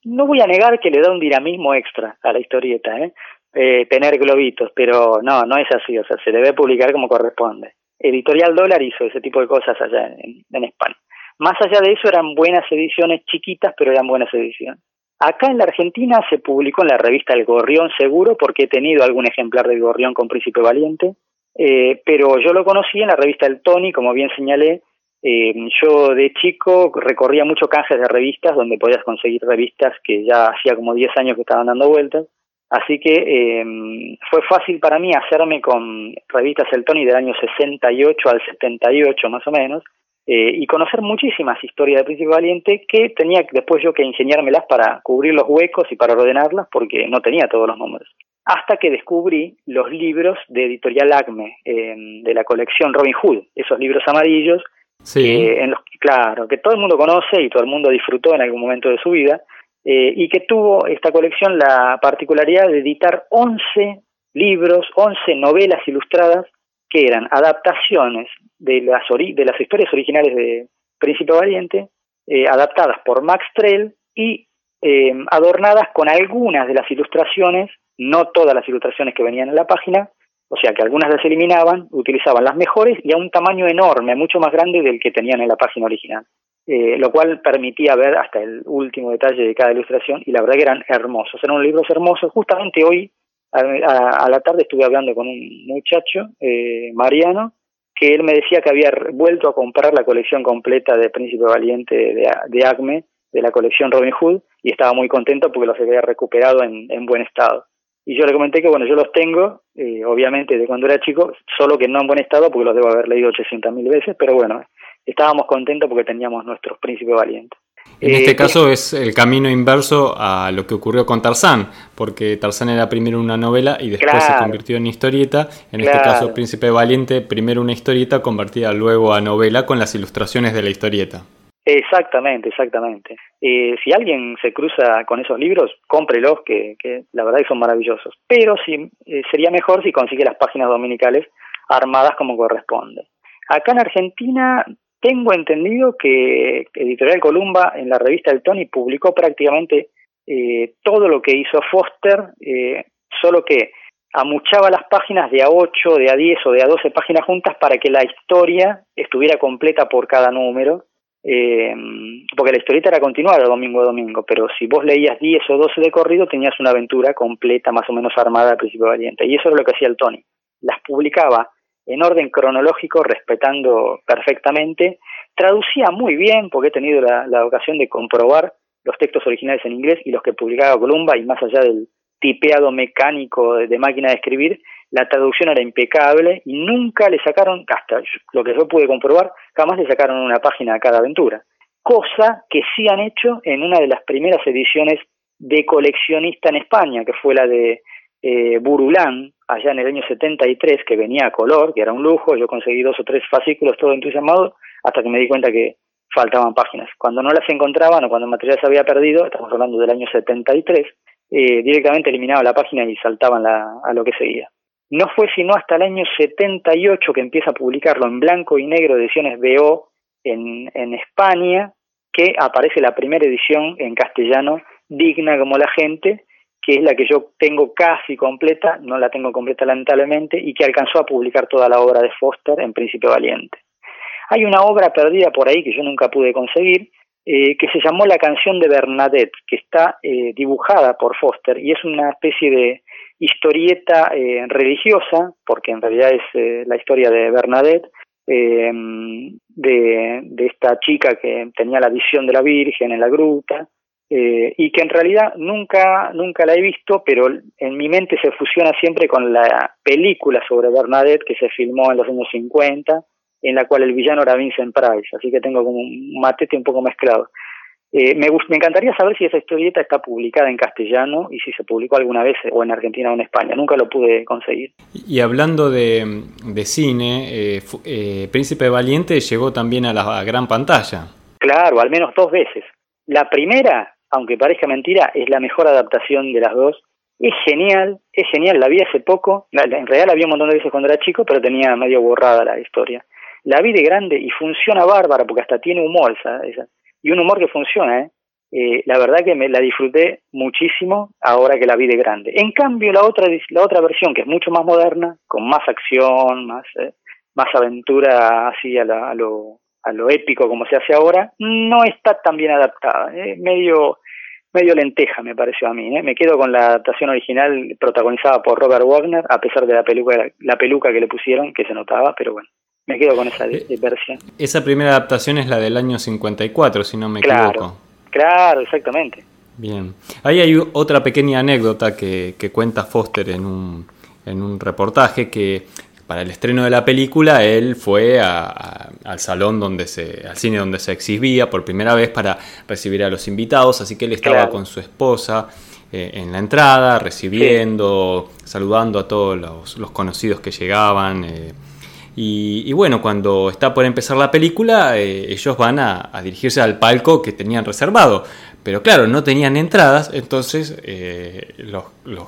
no voy a negar que le da un dinamismo extra a la historieta, ¿eh? ¿eh? tener globitos, pero no, no es así, o sea, se debe publicar como corresponde. Editorial Dólar hizo ese tipo de cosas allá en, en España. Más allá de eso eran buenas ediciones chiquitas, pero eran buenas ediciones. Acá en la Argentina se publicó en la revista El Gorrión Seguro, porque he tenido algún ejemplar del Gorrión con Príncipe Valiente, eh, pero yo lo conocí en la revista El Tony, como bien señalé. Eh, yo de chico recorría mucho canjes de revistas donde podías conseguir revistas que ya hacía como 10 años que estaban dando vueltas. Así que eh, fue fácil para mí hacerme con revistas El Tony del año 68 al 78 más o menos y conocer muchísimas historias de Príncipe Valiente que tenía después yo que ingeniármelas para cubrir los huecos y para ordenarlas porque no tenía todos los números hasta que descubrí los libros de Editorial Acme, em, de la colección Robin Hood, esos libros amarillos, sí. en los, claro, que todo el mundo conoce y todo el mundo disfrutó en algún momento de su vida, eh, y que tuvo esta colección la particularidad de editar 11 libros, 11 novelas ilustradas, que eran adaptaciones de las, de las historias originales de Príncipe Valiente, eh, adaptadas por Max Trell y em, adornadas con algunas de las ilustraciones no todas las ilustraciones que venían en la página, o sea que algunas las eliminaban, utilizaban las mejores y a un tamaño enorme, mucho más grande del que tenían en la página original. Eh, lo cual permitía ver hasta el último detalle de cada ilustración y la verdad que eran hermosos, eran libros hermosos. Justamente hoy a, la tarde estuve hablando con un muchacho, eh, Mariano, que él me decía que había vuelto a comprar la colección completa de Príncipe Valiente de, de Acme, de la colección Robin Hood, y estaba muy contento porque los había recuperado en, en buen estado. Y yo le comenté que, bueno, yo los tengo, eh, obviamente, de cuando era chico, solo que no en buen estado porque los debo haber leído 800.000 veces, pero bueno, estábamos contentos porque teníamos nuestros Príncipes Valientes. En este eh, caso es el camino inverso a lo que ocurrió con Tarzán, porque Tarzán era primero una novela y después se convirtió en historieta. En este caso, Príncipe Valiente, primero una historieta convertida luego a novela con las ilustraciones de la historieta. Exactamente, exactamente. Eh, si alguien se cruza con esos libros, cómprelos, que, que la verdad que son maravillosos. Pero sí, eh, sería mejor si consigue las páginas dominicales armadas como corresponde. Acá en Argentina tengo entendido que Editorial Columba en la revista El Tony publicó prácticamente eh, todo lo que hizo Foster, eh, solo que amuchaba las páginas de a 8, de a 10 o de a 12 páginas juntas para que la historia estuviera completa por cada número, eh, porque la historieta era continuada domingo a domingo, pero si vos leías 10 o 12 de corrido tenías una aventura completa, más o menos armada al principio valiente, y eso era lo que hacía el Tony. Las publicaba en orden cronológico, respetando perfectamente. Traducía muy bien, porque he tenido la, ocasión de comprobar los textos originales en inglés y los que publicaba Columba, y más allá del tipeado mecánico de, máquina de escribir, la traducción era impecable y nunca le sacaron, hasta lo que yo pude comprobar, jamás le sacaron una página a cada aventura. Cosa que sí han hecho en una de las primeras ediciones de coleccionista en España, que fue la de eh, Burulán, allá en el año 73, que venía a color, que era un lujo, yo conseguí dos o tres fascículos, todo entusiasmado, hasta que me di cuenta que faltaban páginas. Cuando no las encontraban o cuando el material se había perdido, estamos hablando del año 73, eh, directamente eliminaba la página y saltaban a lo que seguía. No fue sino hasta el año 78 que empieza a publicarlo en blanco y negro, ediciones BO en, en España, que aparece la primera edición en castellano, digna como la gente, que es la que yo tengo casi completa, no la tengo completa lamentablemente, y que alcanzó a publicar toda la obra de Foster en Príncipe Valiente. Hay una obra perdida por ahí que yo nunca pude conseguir, eh, que se llamó La canción de Bernadette, que está eh, dibujada por Foster y es una especie de historieta eh, religiosa, porque en realidad es la historia de Bernadette, de, de esta chica que tenía la visión de la Virgen en la gruta, eh, y que en realidad nunca, nunca la he visto, pero en mi mente se fusiona siempre con la película sobre Bernadette que se filmó en los años 50, en la cual el villano era Vincent Price, así que tengo como un matete un poco mezclado. Eh, me, me encantaría saber si esa historieta está publicada en castellano y si se publicó alguna vez o en Argentina o en España. Nunca lo pude conseguir. Y hablando de, de cine, eh, eh, Príncipe Valiente llegó también a la gran pantalla. Claro, al menos dos veces. La primera aunque parezca mentira, es la mejor adaptación de las dos. Es genial, es genial, la vi hace poco, en realidad la vi un montón de veces cuando era chico, pero tenía medio borrada la historia. La vi de grande y funciona bárbara porque hasta tiene humor esa, y un humor que funciona, ¿eh? ¿eh? la verdad que me la disfruté muchísimo ahora que la vi de grande. En cambio, la otra, la otra versión, que es mucho más moderna, con más acción, más, eh, más aventura así a, a, lo, a lo épico como se hace ahora, no está tan bien adaptada. ¿eh? Medio medio lenteja, me pareció a mí. ¿eh? Me quedo con la adaptación original protagonizada por Robert Wagner, a pesar de la peluca, la peluca que le pusieron, que se notaba, pero bueno, me quedo con esa eh, versión. Esa primera adaptación es la del año 54, si no me equivoco. Claro, exactamente. Bien. Ahí hay otra pequeña anécdota que, que cuenta Foster en un, en un reportaje que para el estreno de la película, él fue al salón donde se, al cine donde se exhibía por primera vez para recibir a los invitados, así que él estaba con su esposa eh, en la entrada, recibiendo, saludando a todos los, conocidos que llegaban. Eh, y, bueno, cuando está por empezar la película, eh, ellos van a, dirigirse al palco que tenían reservado. Pero claro, no tenían entradas, entonces eh, los,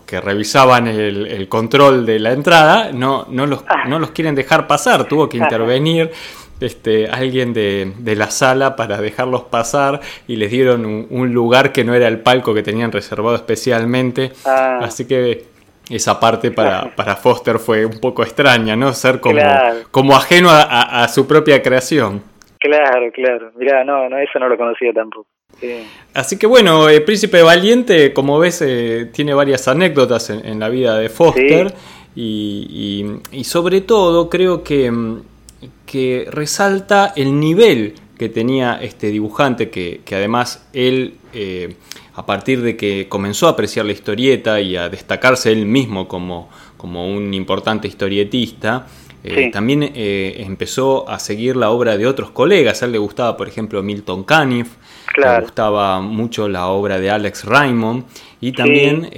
que revisaban el, control de la entrada no, no, los, ah. no los quieren dejar pasar, tuvo que intervenir este, alguien de, la sala para dejarlos pasar y les dieron un, lugar que no era el palco que tenían reservado especialmente. Ah. Así que esa parte para, para Foster fue un poco extraña, ¿no? Ser como, como ajeno a, su propia creación. Claro, claro. Mira, no, no, eso no lo conocía tampoco. Así que bueno, el Príncipe Valiente, como ves, eh, tiene varias anécdotas en, la vida de Foster y, sobre todo creo que, que resalta el nivel que tenía este dibujante, que, además él, eh, a partir de que comenzó a apreciar la historieta y a destacarse él mismo como, como un importante historietista, eh, también eh, empezó a seguir la obra de otros colegas. A él le gustaba, por ejemplo, Milton Caniff, le gustaba mucho la obra de Alex Raymond y también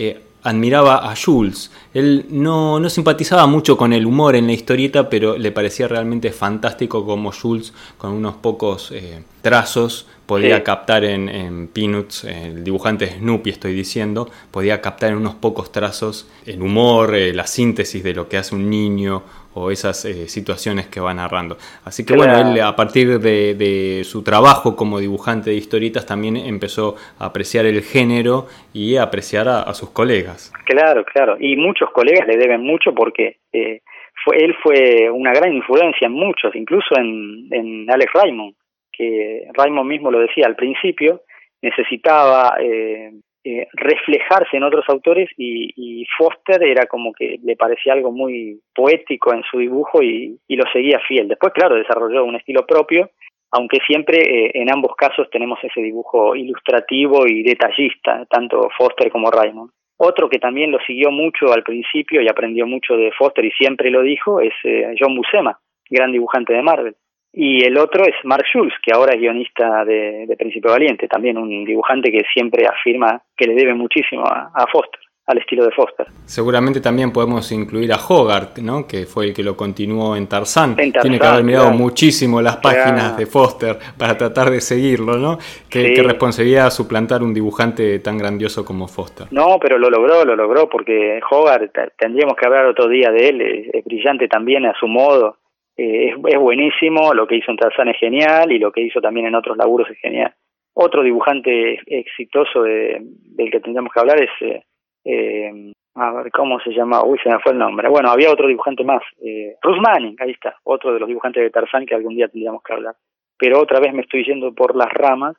admiraba a Jules. Él no, no, simpatizaba mucho con el humor en la historieta, pero le parecía realmente fantástico como Jules, con unos pocos eh, trazos, podía captar en, Peanuts, el dibujante Snoopy estoy diciendo, podía captar en unos pocos trazos el humor, eh, la síntesis de lo que hace un niño o esas eh, situaciones que va narrando. Así que bueno, él a partir de, su trabajo como dibujante de historietas también empezó a apreciar el género y a apreciar a, sus colegas. Claro, claro, y muchos colegas le deben mucho porque eh, fue, él fue una gran influencia en muchos, incluso en, en Alex Raymond, que Raymond mismo lo decía al principio, necesitaba eh, eh, reflejarse en otros autores y, Foster era como que le parecía algo muy poético en su dibujo y, lo seguía fiel. Después, claro, desarrolló un estilo propio, aunque siempre eh, en ambos casos tenemos ese dibujo ilustrativo y detallista, tanto Foster como Raymond. Otro que también lo siguió mucho al principio y aprendió mucho de Foster y siempre lo dijo es eh, John Buscema, gran dibujante de Marvel. Y el otro es Mark Schulz, que ahora es guionista de, de Príncipe Valiente, también un dibujante que siempre afirma que le debe muchísimo a, Foster al estilo de Foster. Seguramente también podemos incluir a Hogarth, ¿no? que fue el que lo continuó en Tarzán. Tiene que haber mirado muchísimo las páginas de Foster para tratar de seguirlo, ¿no? Qué, responsabilidad suplantar un dibujante tan grandioso como Foster. No, pero lo logró, lo logró, porque Hogarth, tendríamos que hablar otro día de él, es brillante también a su modo. Eh, es, buenísimo, lo que hizo en Tarzán es genial y lo que hizo también en otros laburos es genial. Otro dibujante exitoso de, del que tendríamos que hablar es, eh, eh, a ver, ¿cómo se llama? Uy, se me fue el nombre. Bueno, había otro dibujante más, eh, Manning, ahí está, otro de los dibujantes de Tarzán que algún día tendríamos que hablar. Pero otra vez me estoy yendo por las ramas.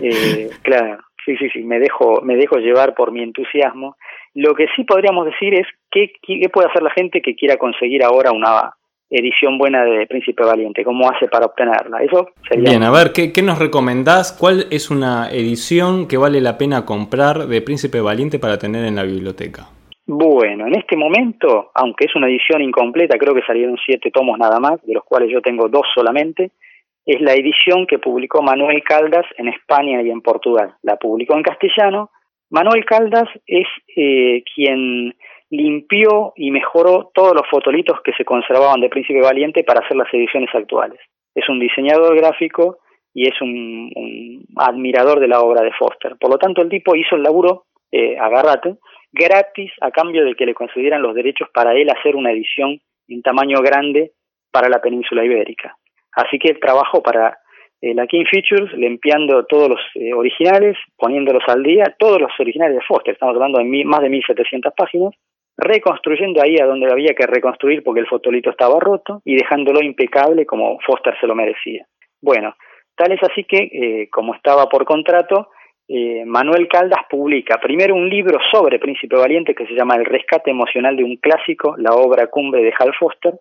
Eh, *laughs* claro, sí, sí, sí, me dejo, me dejo llevar por mi entusiasmo. Lo que sí podríamos decir es qué, qué puede hacer la gente que quiera conseguir ahora una edición buena de Príncipe Valiente, cómo hace para obtenerla. Eso sería... Bien, a ver, ¿qué, ¿qué, nos recomendás? ¿Cuál es una edición que vale la pena comprar de Príncipe Valiente para tener en la biblioteca? Bueno, en este momento, aunque es una edición incompleta, creo que salieron siete tomos nada más, de los cuales yo tengo dos solamente, es la edición que publicó Manuel Caldas en España y en Portugal. La publicó en castellano. Manuel Caldas es eh, quien limpió y mejoró todos los fotolitos que se conservaban de Príncipe Valiente para hacer las ediciones actuales. Es un diseñador gráfico y es un, admirador de la obra de Foster. Por lo tanto, el tipo hizo el laburo, eh, agárrate, gratis a cambio de que le concedieran los derechos para él hacer una edición en tamaño grande para la península ibérica. Así que él trabajó para eh, la King Features limpiando todos los eh, originales, poniéndolos al día, todos los originales de Foster, estamos hablando de más de 1700 páginas, reconstruyendo ahí a donde había que reconstruir porque el fotolito estaba roto y dejándolo impecable como Foster se lo merecía. Bueno, tal es así que, eh, como estaba por contrato, eh, Manuel Caldas publica primero un libro sobre Príncipe Valiente que se llama El rescate emocional de un clásico, la obra cumbre de Hal Foster,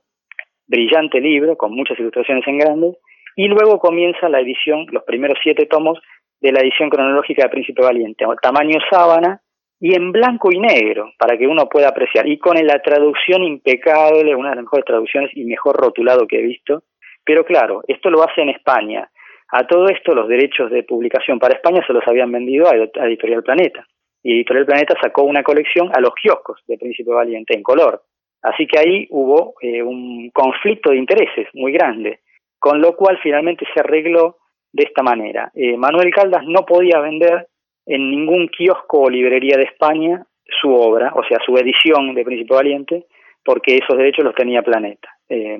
brillante libro con muchas ilustraciones en grande, y luego comienza la edición, los primeros siete tomos de la edición cronológica de Príncipe Valiente, tamaño sábana, y en blanco y negro para que uno pueda apreciar y con la traducción impecable, una de las mejores traducciones y mejor rotulado que he visto. Pero claro, esto lo hace en España. A todo esto los derechos de publicación para España se los habían vendido a Editorial Planeta. Y Editorial Planeta sacó una colección a los kioscos de Príncipe Valiente en color. Así que ahí hubo eh, un conflicto de intereses muy grande, con lo cual finalmente se arregló de esta manera. Eh, Manuel Caldas no podía vender en ningún kiosco o librería de España su obra, o sea, su edición de Príncipe Valiente, porque esos derechos los tenía Planeta. Eh,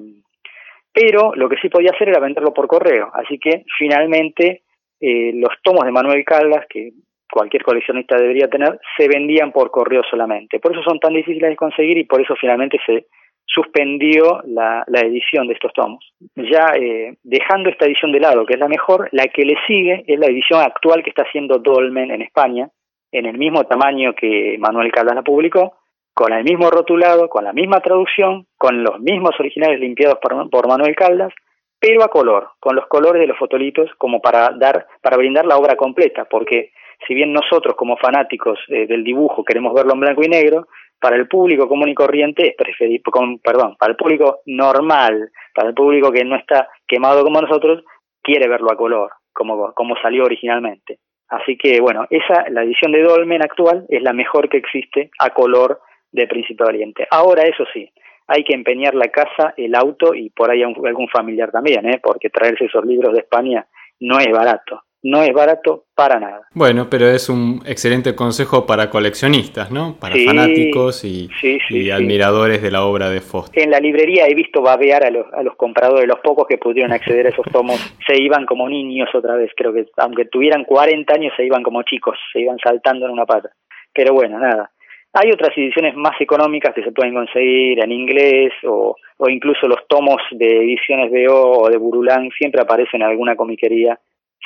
pero lo que sí podía hacer era venderlo por correo, así que finalmente eh, los tomos de Manuel Caldas, que cualquier coleccionista debería tener, se vendían por correo solamente. Por eso son tan difíciles de conseguir y por eso finalmente se suspendió la, edición de estos tomos. Ya eh, dejando esta edición de lado, que es la mejor, la que le sigue es la edición actual que está haciendo Dolmen en España, en el mismo tamaño que Manuel Caldas la publicó, con el mismo rotulado, con la misma traducción, con los mismos originales limpiados por, Manuel Caldas, pero a color, con los colores de los fotolitos como para dar, para brindar la obra completa, porque si bien nosotros como fanáticos eh, del dibujo queremos verlo en blanco y negro, para el público común y corriente es perdón, para el público normal, para el público que no está quemado como nosotros, quiere verlo a color, como, como salió originalmente. Así que bueno, esa, la edición de Dolmen actual es la mejor que existe a color de Príncipe Valiente. Ahora, eso sí, hay que empeñar la casa, el auto y por ahí algún familiar también, ¿eh? porque traerse esos libros de España no es barato no es barato para nada. Bueno, pero es un excelente consejo para coleccionistas, ¿no? Para fanáticos y, admiradores de la obra de Foster. En la librería he visto babear a los, a los compradores, los pocos que pudieron acceder a esos tomos, *laughs* se iban como niños otra vez, creo que aunque tuvieran 40 años se iban como chicos, se iban saltando en una pata. Pero bueno, nada. Hay otras ediciones más económicas que se pueden conseguir en inglés o, o incluso los tomos de ediciones de O o de Burulán siempre aparecen en alguna comiquería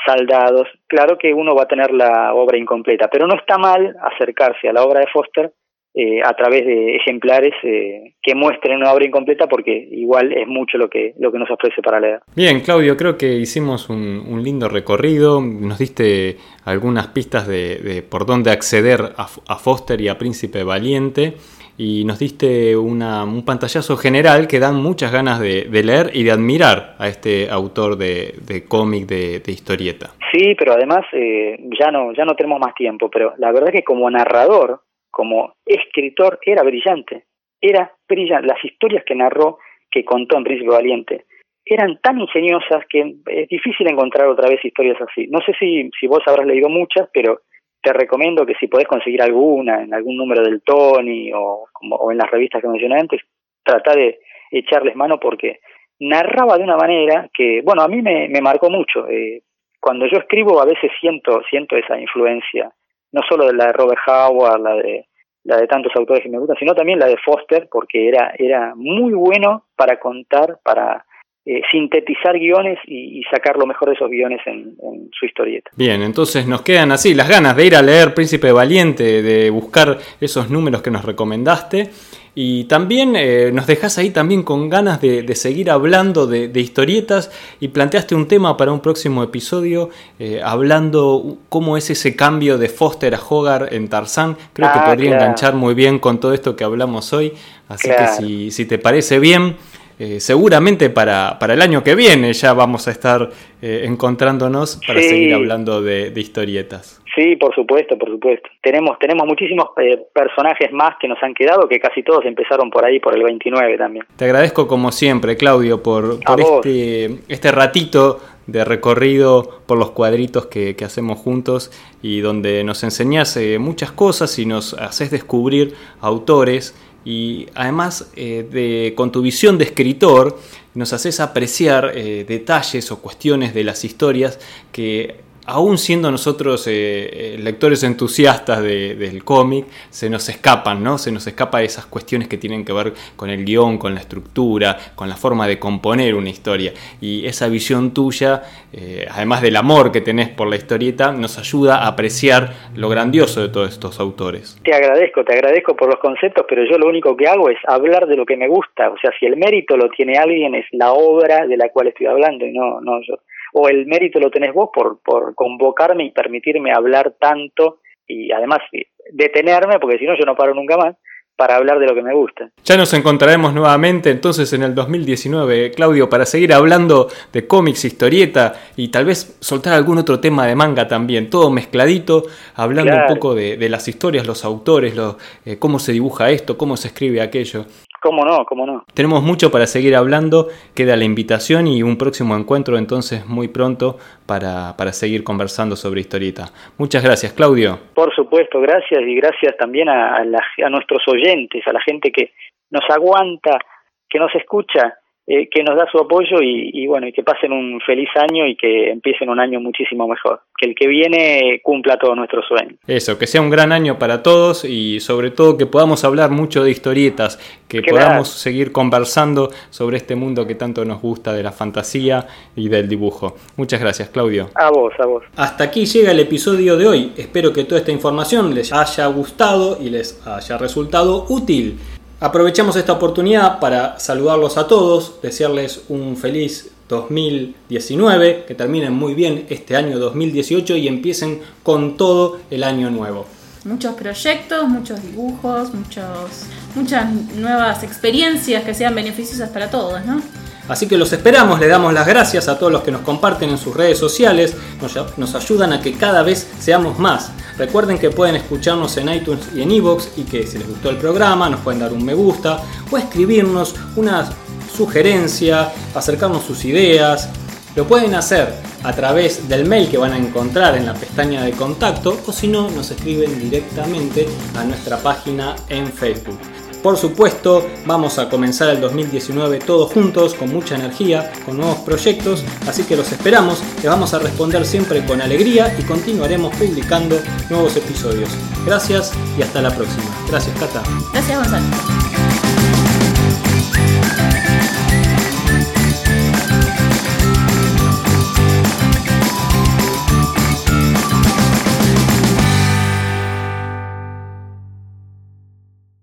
saldados. Claro que uno va a tener la obra incompleta, pero no está mal acercarse a la obra de Foster eh, a través de ejemplares eh, que muestren una obra incompleta porque igual es mucho lo que, lo que nos ofrece para leer. Bien, Claudio, creo que hicimos un, lindo recorrido, nos diste algunas pistas de, por dónde acceder a Foster y a Príncipe Valiente y nos diste una, un pantallazo general que dan muchas ganas de, leer y de admirar a este autor de, cómic, de, historieta. Sí, pero además eh, ya, no, ya no tenemos más tiempo, pero la verdad que como narrador, como escritor, era brillante. Era brillante. Las historias que narró, que contó en Príncipe Valiente, eran tan ingeniosas que es difícil encontrar otra vez historias así. No sé si, si vos habrás leído muchas, pero te recomiendo que si podés conseguir alguna en algún número del Tony o, o en las revistas que mencioné antes, trata de echarles mano porque narraba de una manera que, bueno, a mí me, me marcó mucho. Eh, cuando yo escribo a veces siento, siento esa influencia, no solo de la de Robert Howard, la de, la de tantos autores que me gustan, sino también la de Foster, porque era, era muy bueno para contar, para eh, sintetizar guiones y, sacar lo mejor de esos guiones en, su historieta. Bien, entonces nos quedan así las ganas de ir a leer Príncipe Valiente, de buscar esos números que nos recomendaste. Y también eh, nos dejas ahí también con ganas de, seguir hablando de, historietas y planteaste un tema para un próximo episodio eh, hablando cómo es ese cambio de Foster a Hogar en Tarzán. Creo que ah, podría enganchar muy bien con todo esto que hablamos hoy. Así que si, si te parece bien, eh, seguramente para, para, el año que viene ya vamos a estar eh, encontrándonos para seguir hablando de, historietas. Sí, por supuesto, por supuesto. Tenemos, tenemos muchísimos eh, personajes más que nos han quedado, que casi todos empezaron por ahí, por el 29 también. Te agradezco como siempre, Claudio, por, por este, este ratito de recorrido por los cuadritos que, que, hacemos juntos y donde nos enseñas muchas cosas y nos haces descubrir autores y además eh, de, con tu visión de escritor nos haces apreciar eh, detalles o cuestiones de las historias que aún siendo nosotros eh, eh, lectores entusiastas del cómic, se nos escapan, ¿no? Se nos escapa esas cuestiones que tienen que ver con el guion, con la estructura, con la forma de componer una historia. Y esa visión tuya, eh, además del amor que tenés por la historieta, nos ayuda a apreciar lo grandioso de todos estos autores. Te agradezco, te agradezco por los conceptos, pero yo lo único que hago es hablar de lo que me gusta. O sea, si el mérito lo tiene alguien, es la obra de la cual estoy hablando y no, no yo o el mérito lo tenés vos por, por convocarme y permitirme hablar tanto y además detenerme, porque si no yo no paro nunca más, para hablar de lo que me gusta. Ya nos encontraremos nuevamente entonces en el 2019, Claudio, para seguir hablando de cómics, historieta y tal vez soltar algún otro tema de manga también, todo mezcladito, hablando un poco de, las historias, los autores, eh, cómo se dibuja esto, cómo se escribe aquello. ¿Cómo no? ¿Cómo no? Tenemos mucho para seguir hablando, queda la invitación y un próximo encuentro entonces muy pronto para, para seguir conversando sobre historieta. Muchas gracias, Claudio. Por supuesto, gracias y gracias también a, a nuestros oyentes, a la gente que nos aguanta, que nos escucha eh, que nos da su apoyo y, bueno, y que pasen un feliz año y que empiecen un año muchísimo mejor. Que el que viene cumpla todos nuestros sueños. Eso, que sea un gran año para todos y sobre todo que podamos hablar mucho de historietas, que podamos seguir conversando sobre este mundo que tanto nos gusta de la fantasía y del dibujo. Muchas gracias, Claudio. A vos, a vos. Hasta aquí llega el episodio de hoy. Espero que toda esta información les haya gustado y les haya resultado útil. Aprovechamos esta oportunidad para saludarlos a todos, desearles un feliz 2019, que terminen muy bien este año 2018 y empiecen con todo el año nuevo. Muchos proyectos, muchos dibujos, muchos, muchas nuevas experiencias que sean beneficiosas para todos, ¿no? Así que los esperamos, le damos las gracias a todos los que nos comparten en sus redes sociales, nos, ayudan a que cada vez seamos más. Recuerden que pueden escucharnos en iTunes y en Evox y que si les gustó el programa nos pueden dar un me gusta o escribirnos una sugerencia, acercarnos sus ideas. Lo pueden hacer a través del mail que van a encontrar en la pestaña de contacto o si no nos escriben directamente a nuestra página en Facebook. Por supuesto, vamos a comenzar el 2019 todos juntos, con mucha energía, con nuevos proyectos, así que los esperamos, les vamos a responder siempre con alegría y continuaremos publicando nuevos episodios. Gracias y hasta la próxima. Gracias, Cata. Gracias, Gonzalo.